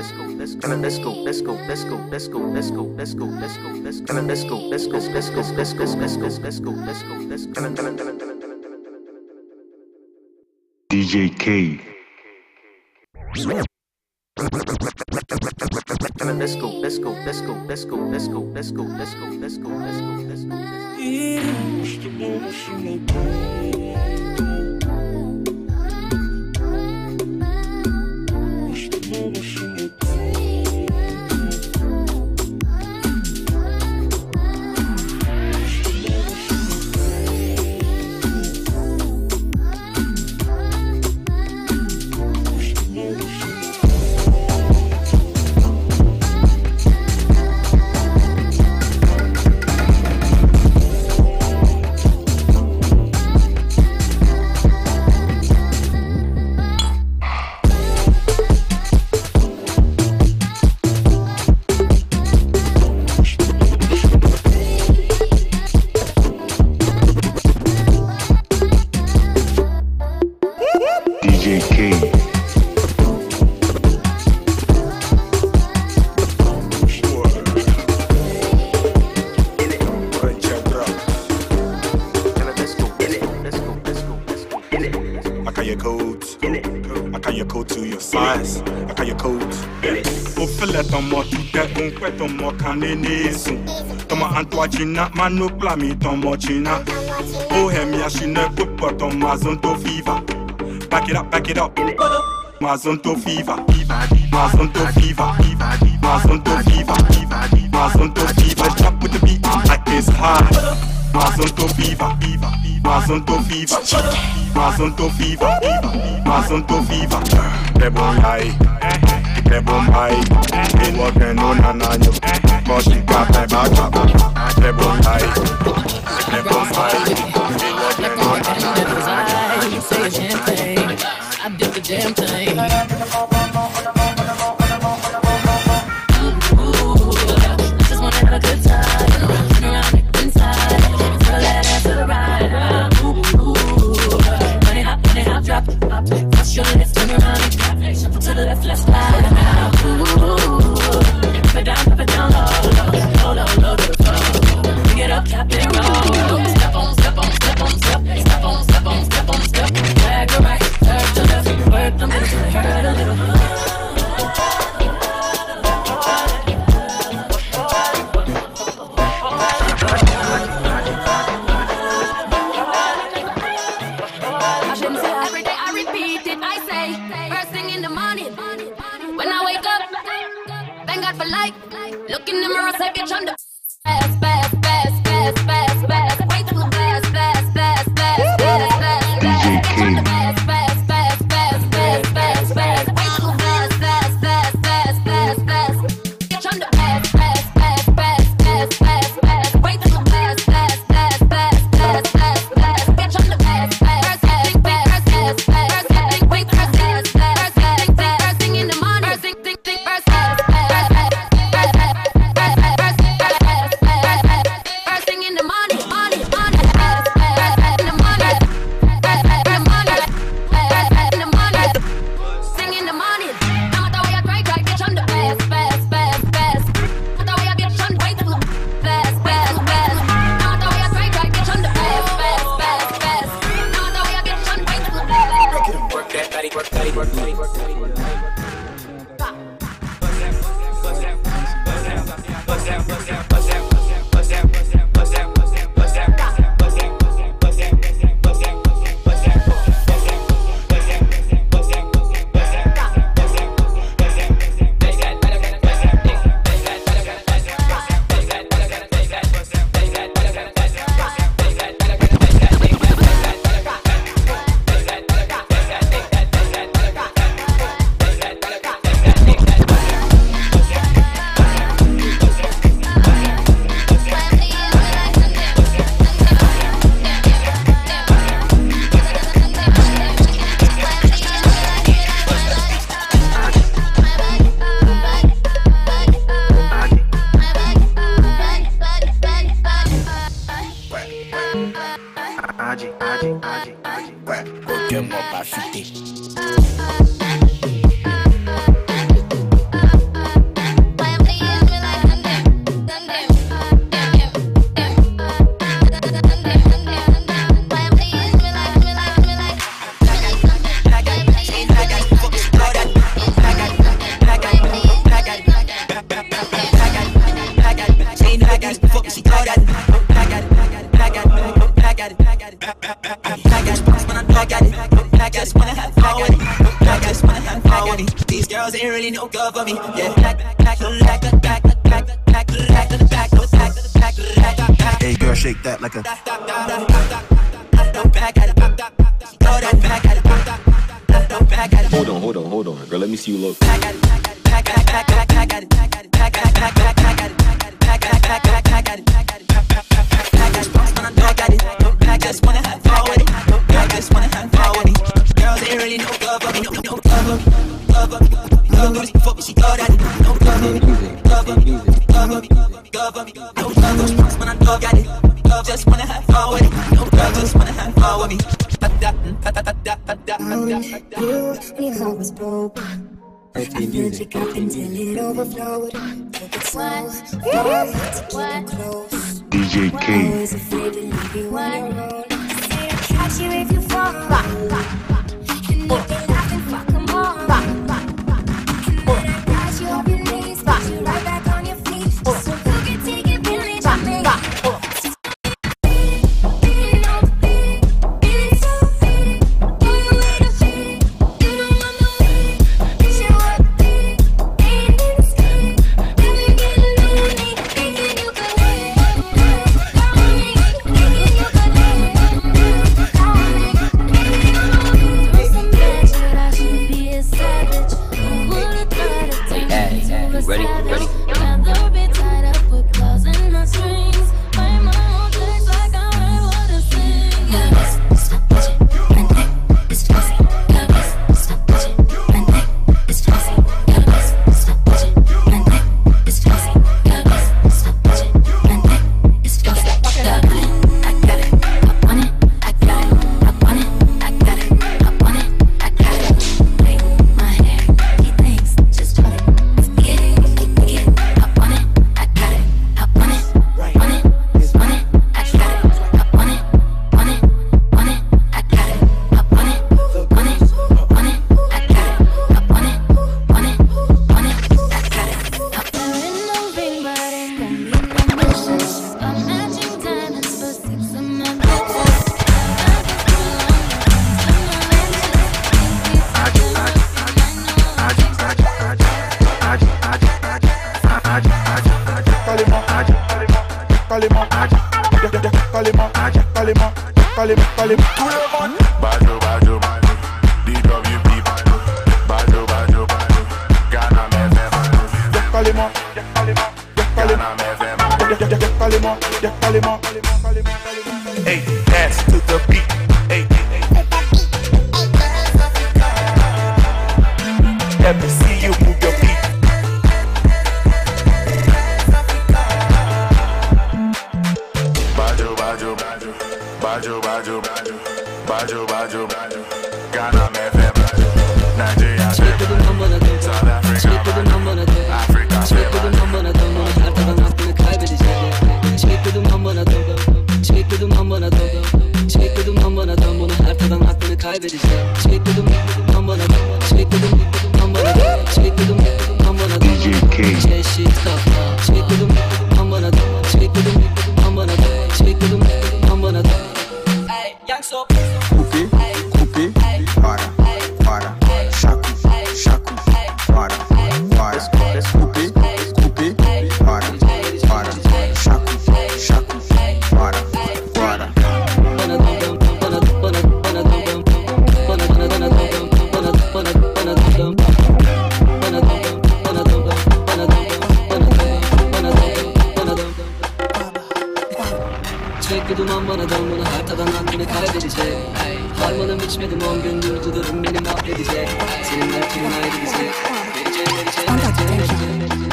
let's go, let's go, let's go, let's go, let's go, let's go, let's go, let's go, let's go, let's go, let's go, let's go, let's go, let's go, let's go, let's go, let's go, DJ K. Let's go, let's go, let's go, let's go, let's go, let's go, let's go, let's go, let's go, let's go. And watching that toi tu n'as on ton mochina Oh hem ya she never put on ton mazonto fever. Back it up, back it up. Mazonto fever, Mazonto viva fever, viva Mazonto fever. Drop with the beat like this high. Mazonto viva Mazonto viva Mazonto viva Mazonto viva Rebel high Debo mai Debo keno nananyo Moshi kape Debo mai Debo mai I did the damn thing. DJ King. no good me. Yeah, back, back, back, back, back, back, back, back to the back, no back to the back, to the back. Hey girl, shake that like a. Back, back, back, back, back, back, back, back, back. Hold on, hold on, hold on, girl. Let me see you look. DJ K. Geçmedi 10 gün uyguladım beni mahvedecek Seninle kimin ayrı gidecek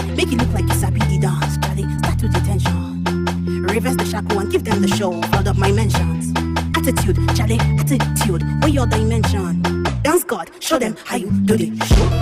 Make it look like it's a PD dance, buddy. Start with detention. Reverse the shackle and give them the show. Hold up my mentions. Attitude, Charlie, attitude. Or your dimension. Dance God, show them how you do the show.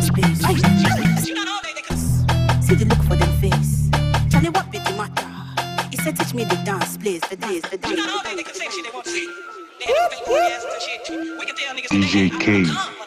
touch page. Aye. You know. See the look for them face. Charlie, what be the matter? He said, teach me the dance, please, the dance, the dance. You know they niggas say shit they want to see. They had no big ass and shit. We can tell niggas DJ K.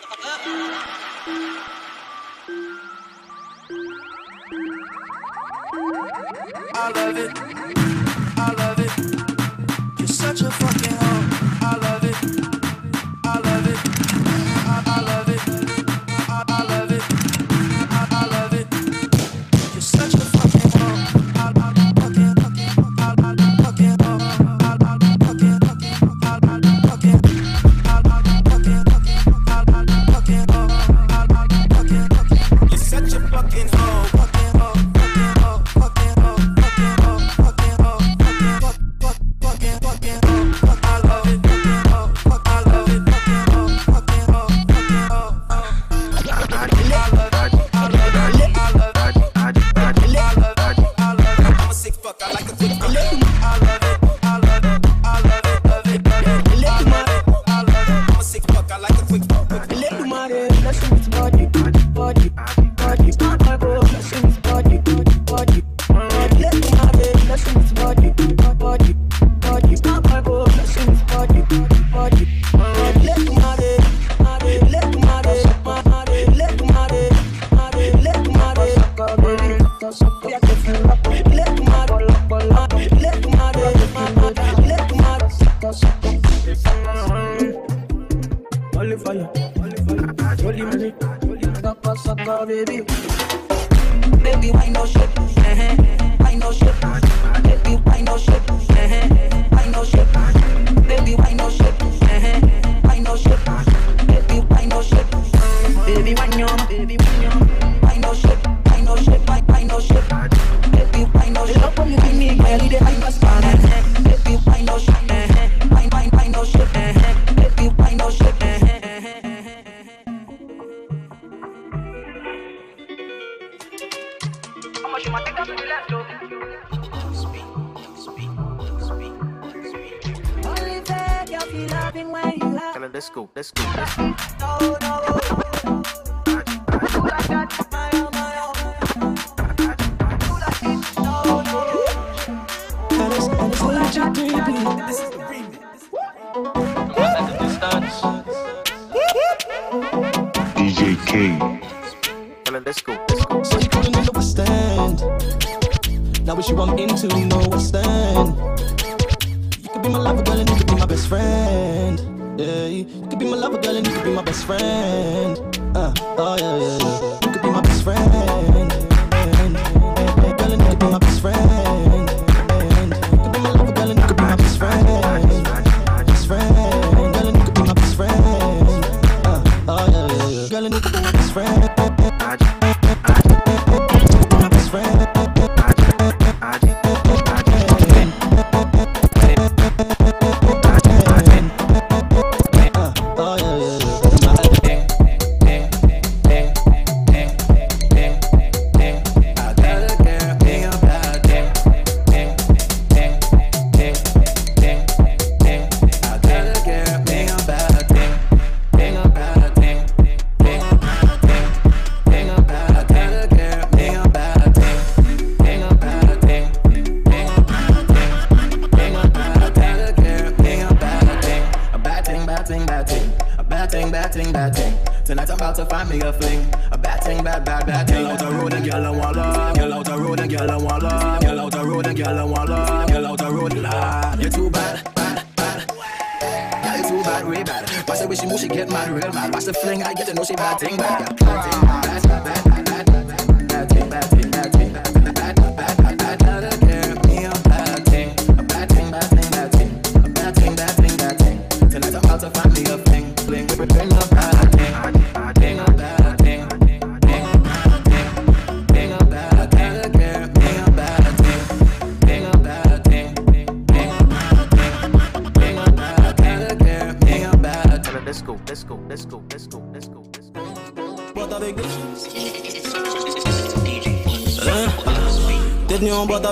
get my real man. Pass the fling, I get to know she bad thing, bad, bad thing, bad, bad, bad, bad. bad.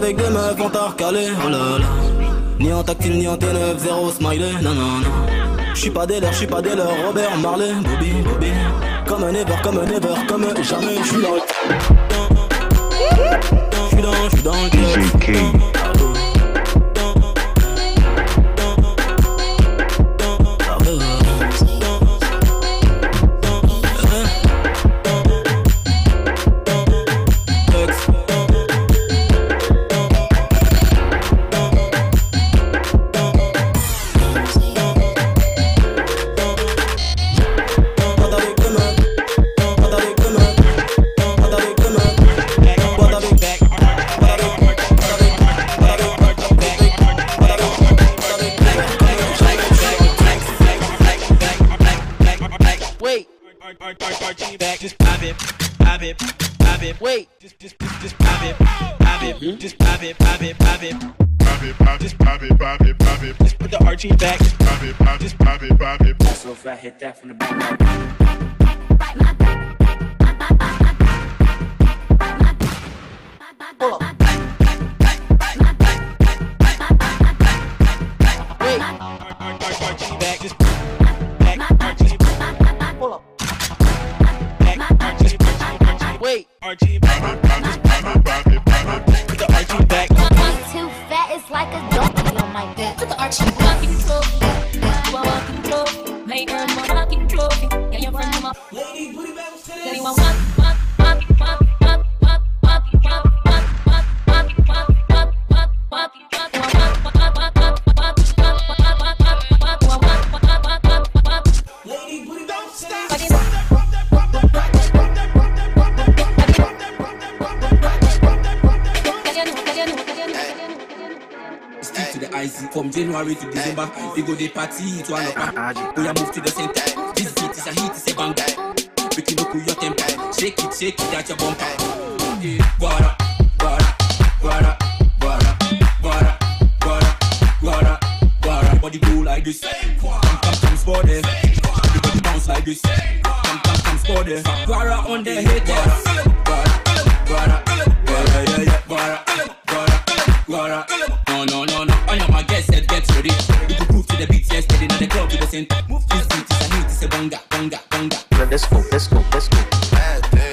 avec des meufs en tard calé, oh là là. Ni en tactile, ni en T9, zéro smiley, non non non. J'suis pas des leurs, j'suis pas des leurs, Robert Marley, Bobby, Bobby. Comme un ever, comme un ever, comme un jamais, j'suis dans le. J'suis dans, j'suis dans le. see it, one of my move to the no, no, no, no. On your mark, get set, get ready. You can prove to the beat, yes, steady. Now the club to the center. Move this beat, it's a hit, it's a bonga, bonga, bonga. Let's go, let's go, let's go. Bad day.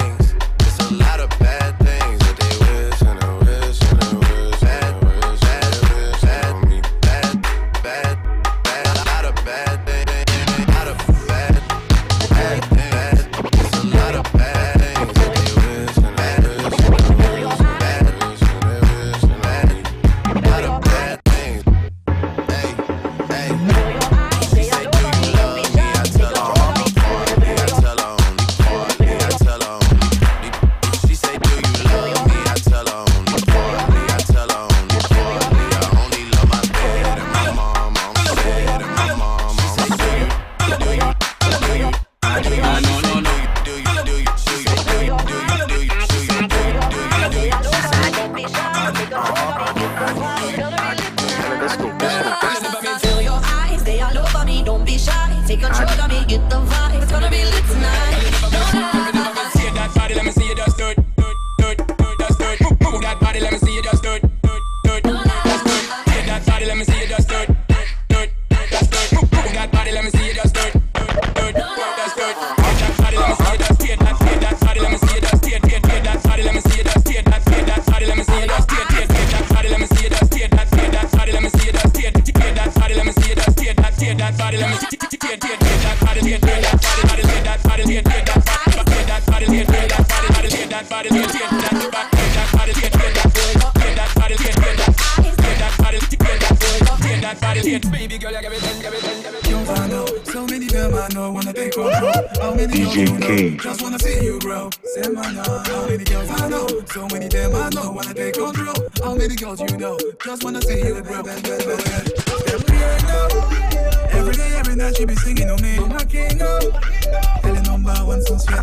Take control of me. Just wanna see you grow. Say man, how many girls I know? So many them I know wanna take control. How many girls you know? Just wanna see you grow. Every day, every night she be singing on me. I'm king, oh. Number one since you're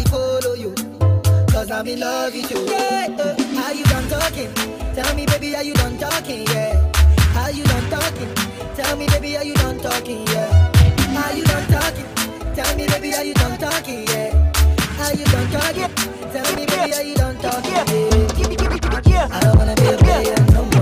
I'm in love with oh. you. Yeah, uh, how you done talking? Tell me, baby, how you done talking? Yeah. How you done talking? Tell me, baby, how you done talking? Yeah. How you done talking? Tell me, baby, how you done talking? Yeah. How you done talking? Tell me, baby, how you done talking? Yeah. I don't wanna be a player no more.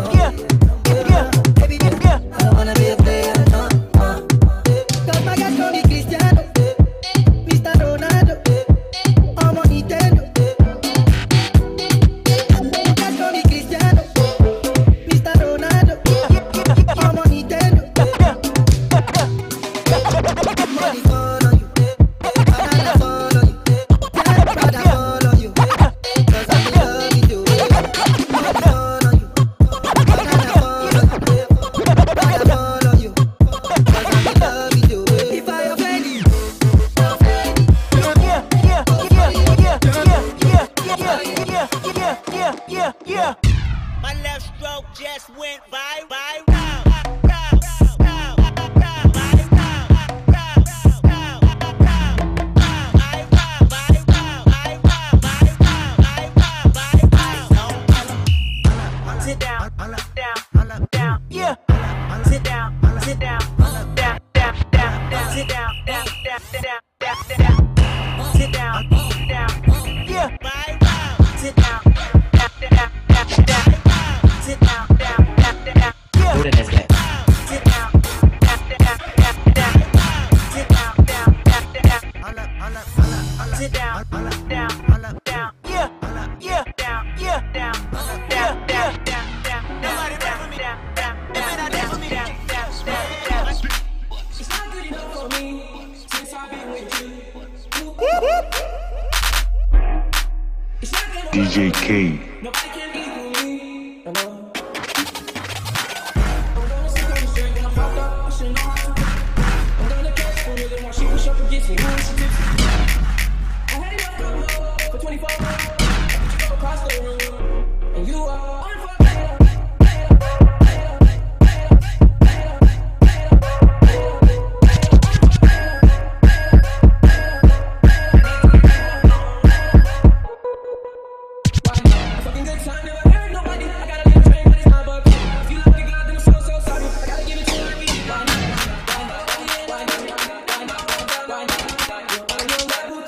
When you let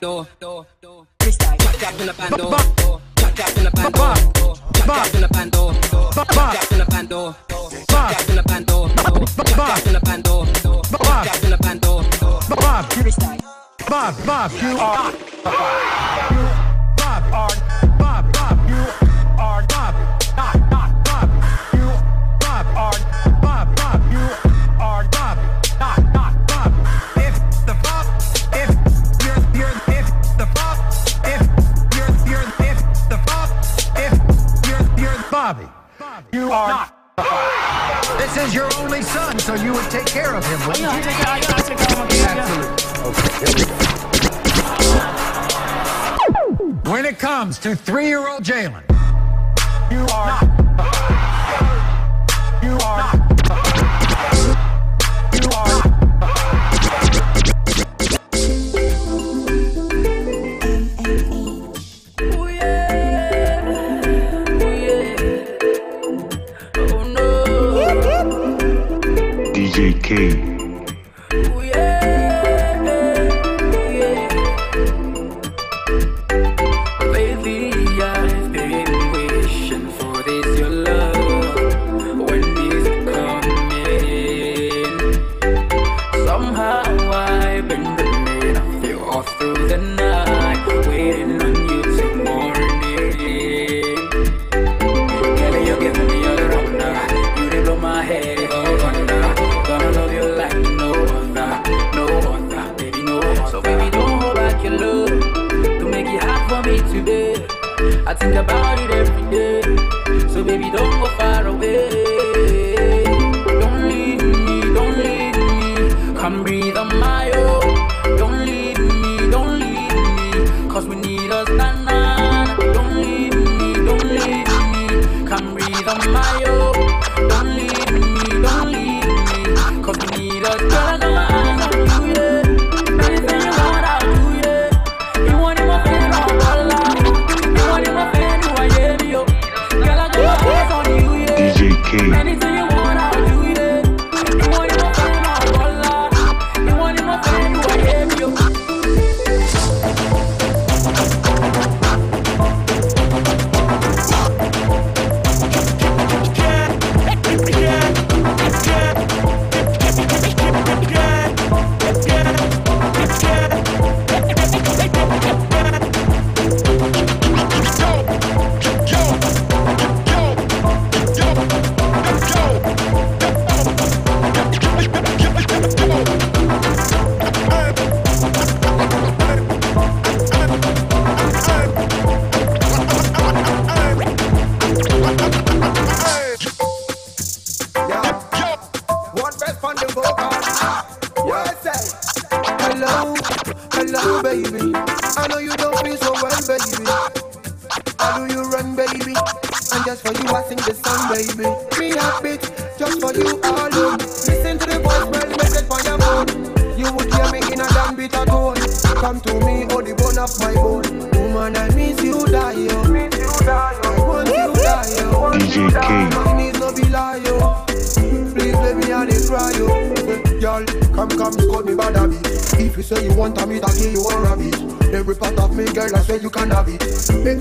bando. Chuck up in the bando. Chuck up in the bando. Chuck up in the bando. Chuck up in the bando. Chuck up in the bando. Chuck up in the bando. Chuck up in the bando. Bob, Bob, Bob, you are. Bob, Bob, You are not. This is your only son, so you would take care of him, wouldn't you? Absolutely. Okay, here we go. When it comes to three-year-old Jalen, you are not. You are not. my. Don't leave. Girl, I swear you can have it. Make